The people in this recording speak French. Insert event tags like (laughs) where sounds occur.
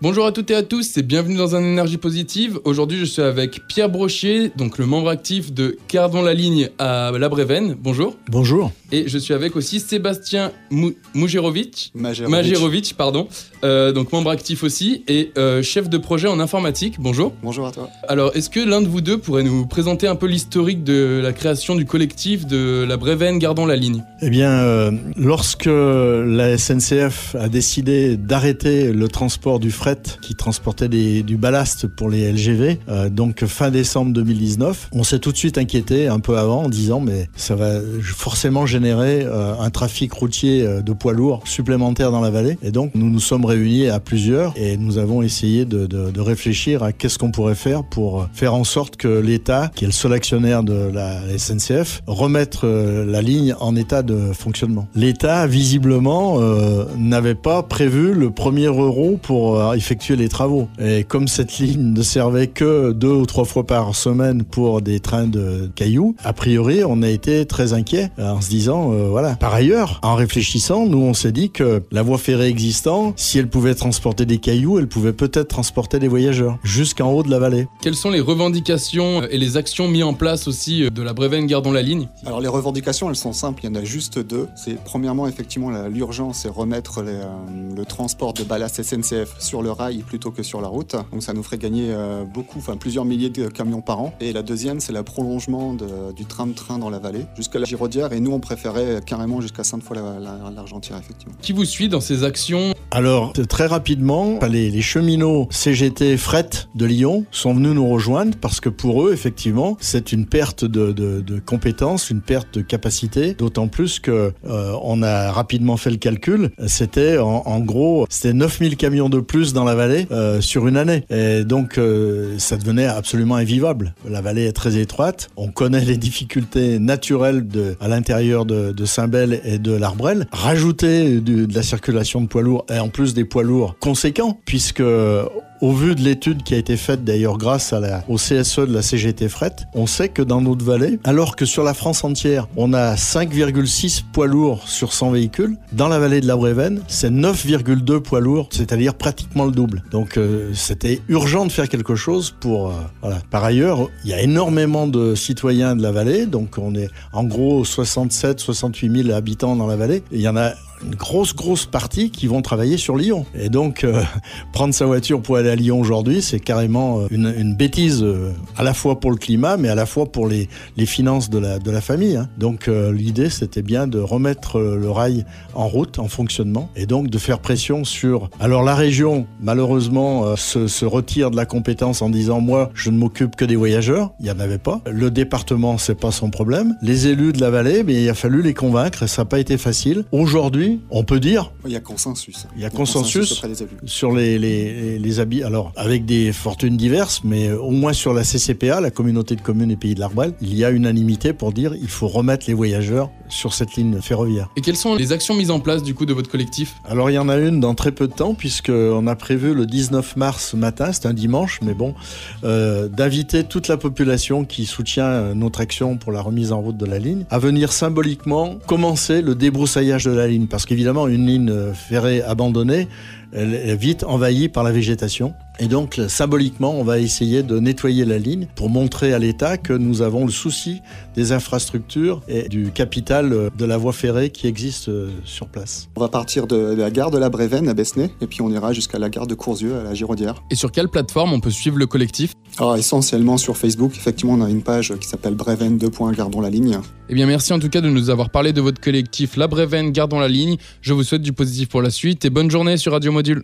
Bonjour à toutes et à tous et bienvenue dans un énergie positive. Aujourd'hui, je suis avec Pierre Brochier, donc le membre actif de Cardon la ligne à La Brévenne. Bonjour. Bonjour. Et je suis avec aussi Sébastien Mou Mujerovic. Majerovic. Majerovic, pardon. Euh, donc membre actif aussi et euh, chef de projet en informatique. Bonjour. Bonjour à toi. Alors, est-ce que l'un de vous deux pourrait nous présenter un peu l'historique de la création du collectif de La Brévenne Gardons la ligne? Eh bien, euh, lorsque la SNCF a décidé d'arrêter le transport du fret qui transportait du ballast pour les LGV, euh, donc fin décembre 2019, on s'est tout de suite inquiété un peu avant en disant mais ça va forcément générer euh, un trafic routier euh, de poids lourds supplémentaire dans la vallée. Et donc nous nous sommes réunis à plusieurs et nous avons essayé de, réfléchir à qu'est-ce qu'on pourrait faire pour faire en sorte que l'État, qui est le seul actionnaire de la SNCF, remette euh, la ligne en état de fonctionnement. L'État, visiblement, n'avait pas prévu le premier euro pour effectuer les travaux. Et comme cette ligne ne servait que deux ou trois fois par semaine pour des trains de cailloux, a priori, on a été très inquiet euh, en se disant, euh, voilà. Par ailleurs, en réfléchissant, nous, on s'est dit que la voie ferrée existante, si elle pouvait transporter des cailloux, elle pouvait peut-être transporter des voyageurs jusqu'en haut de la vallée. Quelles sont les revendications et les actions mises en place aussi euh, de La Brévenne Gardons la ligne? Alors les revendications, elles sont simples, il y en a juste deux. C'est premièrement effectivement l'urgence, c'est remettre les, euh, le transport de ballast SNCF sur le rail plutôt que sur la route. Donc ça nous ferait gagner euh, beaucoup, enfin plusieurs milliers de camions par an. Et la deuxième, c'est le prolongement de- du train de train dans la vallée jusqu'à la Giraudière. Et nous, on préférait carrément jusqu'à Sainte-Foy-l'Argentière, effectivement. Qui vous suit dans ces actions? Alors, très rapidement, les, les cheminots CGT Fret de Lyon sont venus nous rejoindre parce que pour eux, effectivement, c'est une perte de, de- de compétences, une perte de capacité, d'autant plus que euh, on a rapidement fait le calcul. C'était en, en gros, c'était 9000 camions de plus la vallée euh, sur une année. Et donc, euh, ça devenait absolument invivable. La vallée est très étroite. On connaît les difficultés naturelles de, à l'intérieur de, de Saint-Bel et de l'Arbrel. Rajouter du- de la circulation de poids lourds et en plus des poids lourds conséquents, puisque au vu de l'étude qui a été faite d'ailleurs grâce à la, au CSE de la CGT Fret, on sait que dans notre vallée, alors que sur la France entière, on a 5,6 poids lourds sur 100 véhicules, dans la vallée de la Brévenne, c'est 9,2 poids lourds, c'est-à-dire pratiquement le double. Donc euh, c'était urgent de faire quelque chose pour... euh, voilà. Par ailleurs, il y a énormément de citoyens de la vallée, donc on est en gros 67, 68 000 habitants dans la vallée, il y en a une grosse, grosse partie qui vont travailler sur Lyon. Et donc, euh, (laughs) prendre sa voiture pour aller à Lyon aujourd'hui, c'est carrément euh, une, bêtise, euh, à la fois pour le climat, mais à la fois pour les, les finances de la, de la famille. hein. Donc, l'idée, c'était bien de remettre le rail en route, en fonctionnement, et donc de faire pression sur... Alors, la région, malheureusement, se, se retire de la compétence en disant, moi, je ne m'occupe que des voyageurs. Il n'y en avait pas. Le département, c'est pas son problème. Les élus de la vallée, mais il a fallu les convaincre, et ça n'a pas été facile. Aujourd'hui, on peut dire Il y a consensus. Il y a consensus. sur les, les, les habits, alors avec des fortunes diverses, mais au moins sur la CCPA, la communauté de communes et pays de l'Arbrel, il y a unanimité pour dire il faut remettre les voyageurs sur cette ligne ferroviaire. Et quelles sont les actions mises en place du coup de votre collectif? Alors il y en a une dans très peu de temps, puisqu'on a prévu le 19 mars matin, c'est un dimanche, mais bon, euh, d'inviter toute la population qui soutient euh, notre action pour la remise en route de la ligne à venir symboliquement commencer le débroussaillage de la ligne. Parce qu'évidemment, une ligne ferrée abandonnée, elle est vite envahie par la végétation. Et donc, symboliquement, on va essayer de nettoyer la ligne pour montrer à l'État que nous avons le souci des infrastructures et du capital de la voie ferrée qui existe euh, sur place. On va partir de, de la gare de la Brévenne à Besnay et puis on ira jusqu'à la gare de Courzieux à la Giraudière. Et sur quelle plateforme on peut suivre le collectif? Alors essentiellement sur Facebook, effectivement on a une page qui s'appelle Brévenne 2. Gardons la ligne. Eh bien merci en tout cas de nous avoir parlé de votre collectif La Brévenne Gardons la ligne. Je vous souhaite du positif pour la suite et bonne journée sur Radio Module.